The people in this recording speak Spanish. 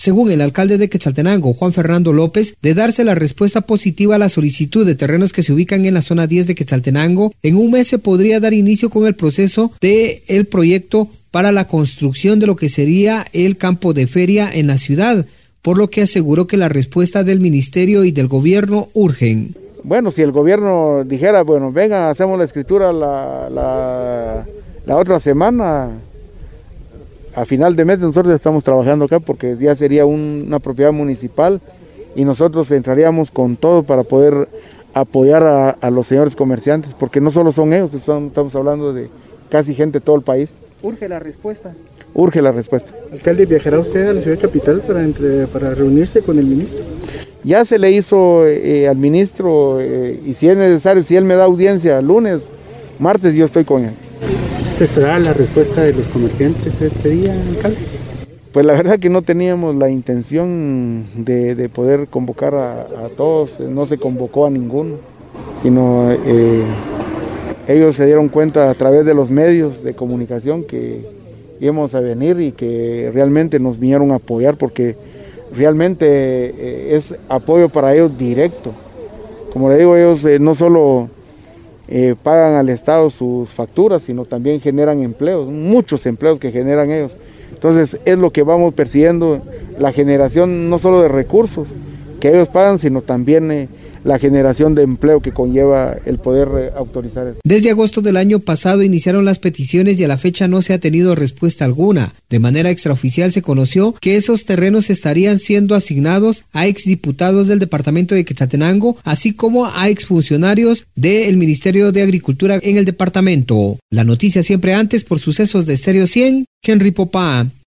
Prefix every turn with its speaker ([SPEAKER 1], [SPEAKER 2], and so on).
[SPEAKER 1] según el alcalde de Quetzaltenango, Juan Fernando López, de darse la respuesta positiva a la solicitud de terrenos que se ubican en la zona 10 de Quetzaltenango, en un mes se podría dar inicio con el proceso de el proyecto para la construcción de lo que sería el campo de feria en la ciudad, por lo que aseguró que la respuesta del ministerio y del gobierno urgen.
[SPEAKER 2] Bueno, si el gobierno dijera, bueno, venga, hacemos la escritura la otra semana, a final de mes nosotros estamos trabajando acá porque ya sería una propiedad municipal y nosotros entraríamos con todo para poder apoyar a, los señores comerciantes, porque no solo son ellos, estamos hablando de casi gente de todo el país.
[SPEAKER 1] Urge la respuesta.
[SPEAKER 2] Urge la respuesta.
[SPEAKER 3] Alcalde, ¿viajará usted a la ciudad capital para, para reunirse con el ministro?
[SPEAKER 2] Ya se le hizo eh, al ministro eh, y si es necesario, si él me da audiencia lunes, martes yo estoy con él.
[SPEAKER 3] ¿Se esperaba la respuesta de los comerciantes este día, alcalde?
[SPEAKER 2] Pues la verdad que no teníamos la intención de, poder convocar a, todos, no se convocó a ninguno, sino eh, ellos se dieron cuenta a través de los medios de comunicación que íbamos a venir y que realmente nos vinieron a apoyar porque realmente eh, es apoyo para ellos directo. Como le digo, ellos eh, no solo eh, pagan al Estado sus facturas, sino también generan empleos, muchos empleos que generan ellos. Entonces es lo que vamos persiguiendo, la generación no solo de recursos que ellos pagan, sino también eh, la generación de empleo que conlleva el poder eh, autorizar.
[SPEAKER 1] Desde agosto del año pasado iniciaron las peticiones y a la fecha no se ha tenido respuesta alguna. De manera extraoficial se conoció que esos terrenos estarían siendo asignados a exdiputados del departamento de Quetzaltenango, así como a exfuncionarios del Ministerio de Agricultura en el departamento. La noticia siempre antes por sucesos de Estéreo 100, Henry Popá.